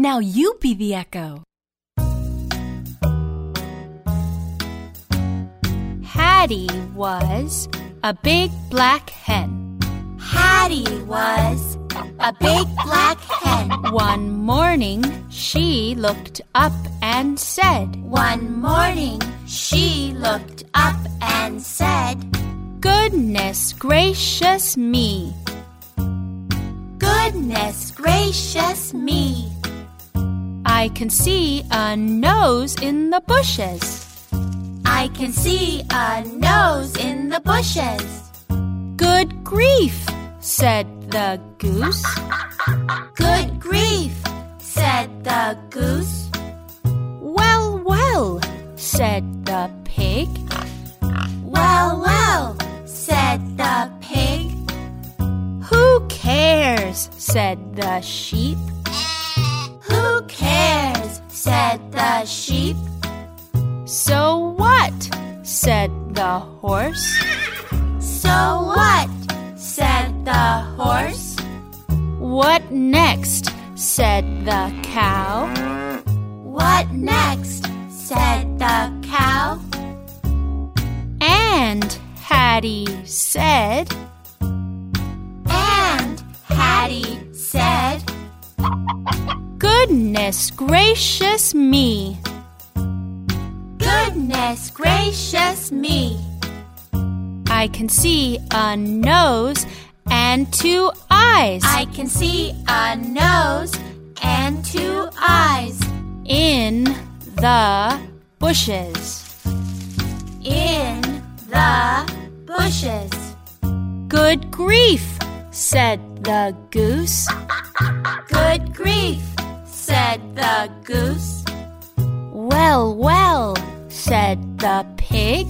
Now you be the echo. Hattie was a big black hen. Hattie was a big black hen. One morning she looked up and said, One morning she looked up and said, Goodness gracious me! Goodness gracious me! I can see a nose in the bushes. I can see a nose in the bushes. Good grief, said the goose. Good grief, said the goose. Well, well, said the pig. Well, well, said the pig. Who cares, said the sheep. Said the sheep. So what, said the horse. So what, said the horse. What next, said the cow. What next, said the cow. And Hattie said, Goodness gracious me! Goodness gracious me! I can see a nose and two eyes I can see a nose and two eyes in the bushes. in the bushes. Good grief, said the goose. Good grief, said the goose. Well, well, said the pig.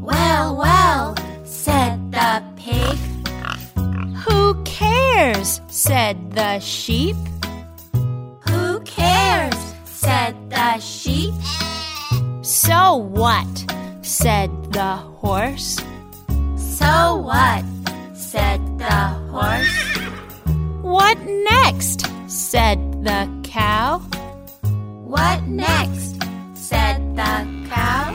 Well, well, said the pig. Who cares, said the sheep. Who cares, said the sheep. So what, said the horse. So what, said the horse. What next, said the cow. What next, said the cow.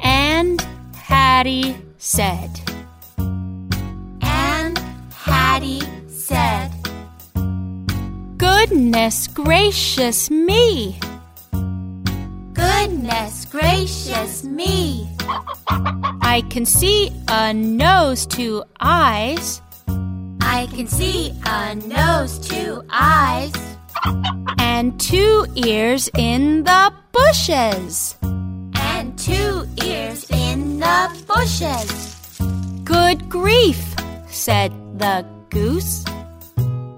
And Hattie said, And Hattie said, Goodness gracious me! Goodness gracious me! I can see a nose, two eyes, I can see a nose, two eyes, and two ears in the bushes. and two ears in the bushes. Good grief, said the goose.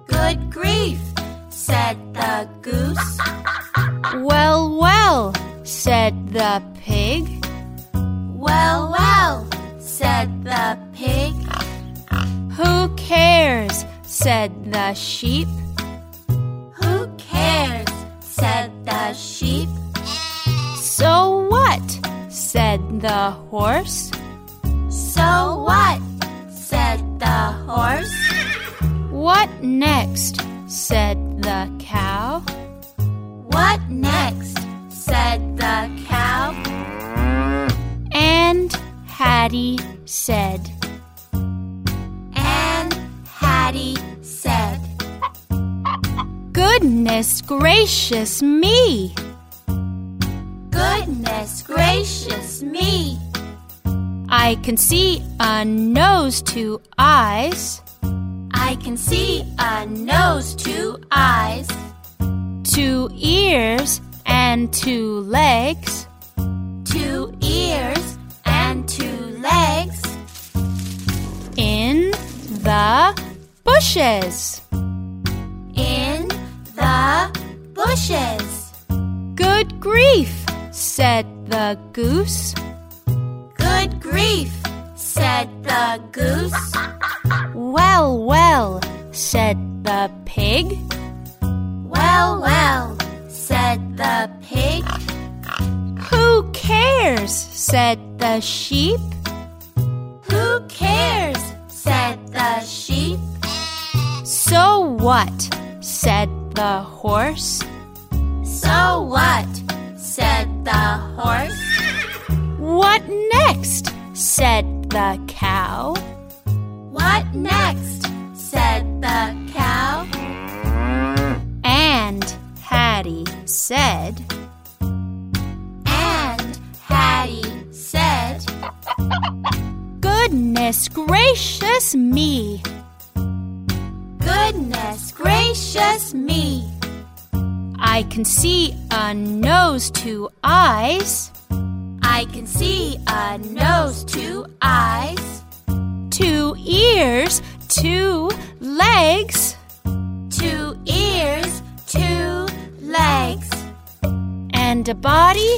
Good grief, said the goose. Well, well, said the pig. Well, well, said the pig. Who cares, said the sheep. Who cares, said the sheep. So what, said the horse. So what, said the horse. What next, said the cow. What next, said the cow. And Hattie said, Goodness gracious me! Goodness gracious me! I can see a nose, two eyes, I can see a nose, two eyes, two ears, and two legs. two ears, and two legs in the bushes. Bushes. Good grief, said the goose. Good grief, said the goose. Well, well, said the pig. Well, well, said the pig. Who cares, said the sheep. Who cares, said the sheep. So what, said the horse. So what? said the horse. What next? said the cow. What next? said the cow. And Hattie said, And Hattie said, Goodness gracious me! Goodness gracious me! I can see a nose, two eyes, I can see a nose, two eyes, two ears, two legs, two ears, two legs, and a body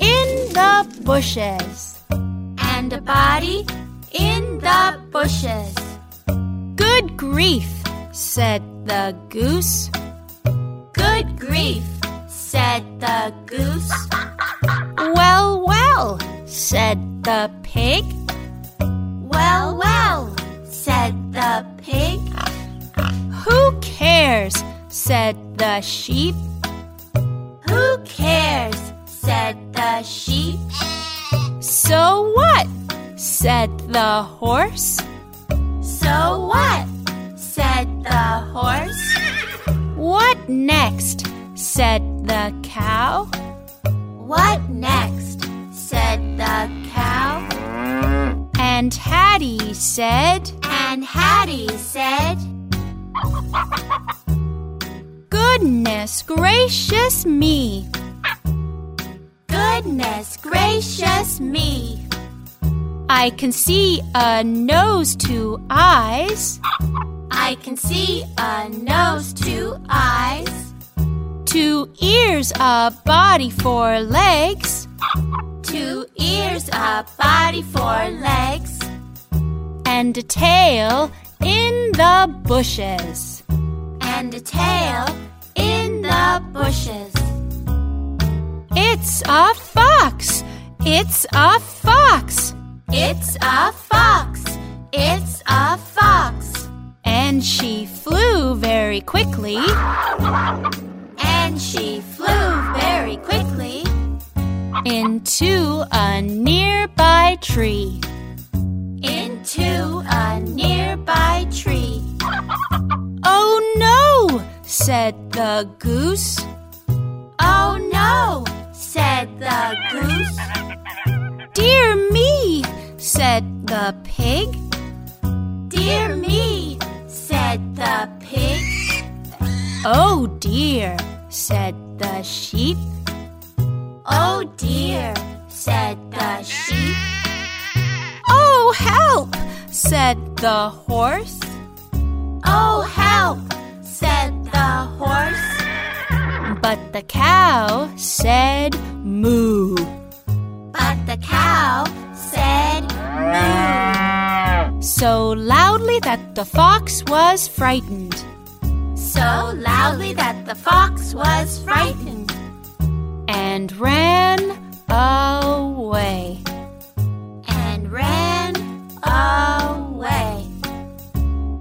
in the bushes. and a body in the bushes. Good grief, said the goose. Grief, said the goose. Well, well, said the pig. Well, well, said the pig. Who cares, said the sheep. Who cares, said the sheep. So what, said the horse. So what, said the horse. Next, said the cow. What next, said the cow. And Hattie said, And Hattie said, Goodness gracious me! Goodness gracious me! I can see a nose, two eyes, I can see a nose, two eyes, two ears, a body, four legs, two ears, a body, four legs, and a tail in the bushes. and a tail in the bushes. It's a fox! It's a fox! It's a fox! It's a fox! And she flew very quickly And she flew very quickly into a nearby tree. into a nearby tree. Oh no! said the goose. Oh no! said the goose. Dear me! said the pig. Oh dear! said the sheep. Oh dear! said the sheep. Oh help! said the horse. Oh help! said the horse. But the cow said moo. But the cow said moo. So loudly that the fox was frightened. So loudly that the fox was frightened and ran away. and ran away.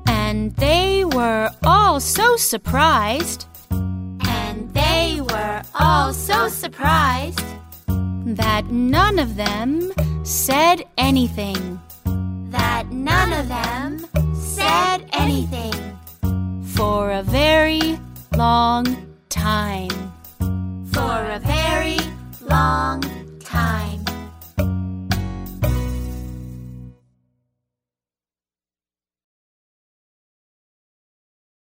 And they were all so surprised And they were all so surprised that none of them said anything. that none of them long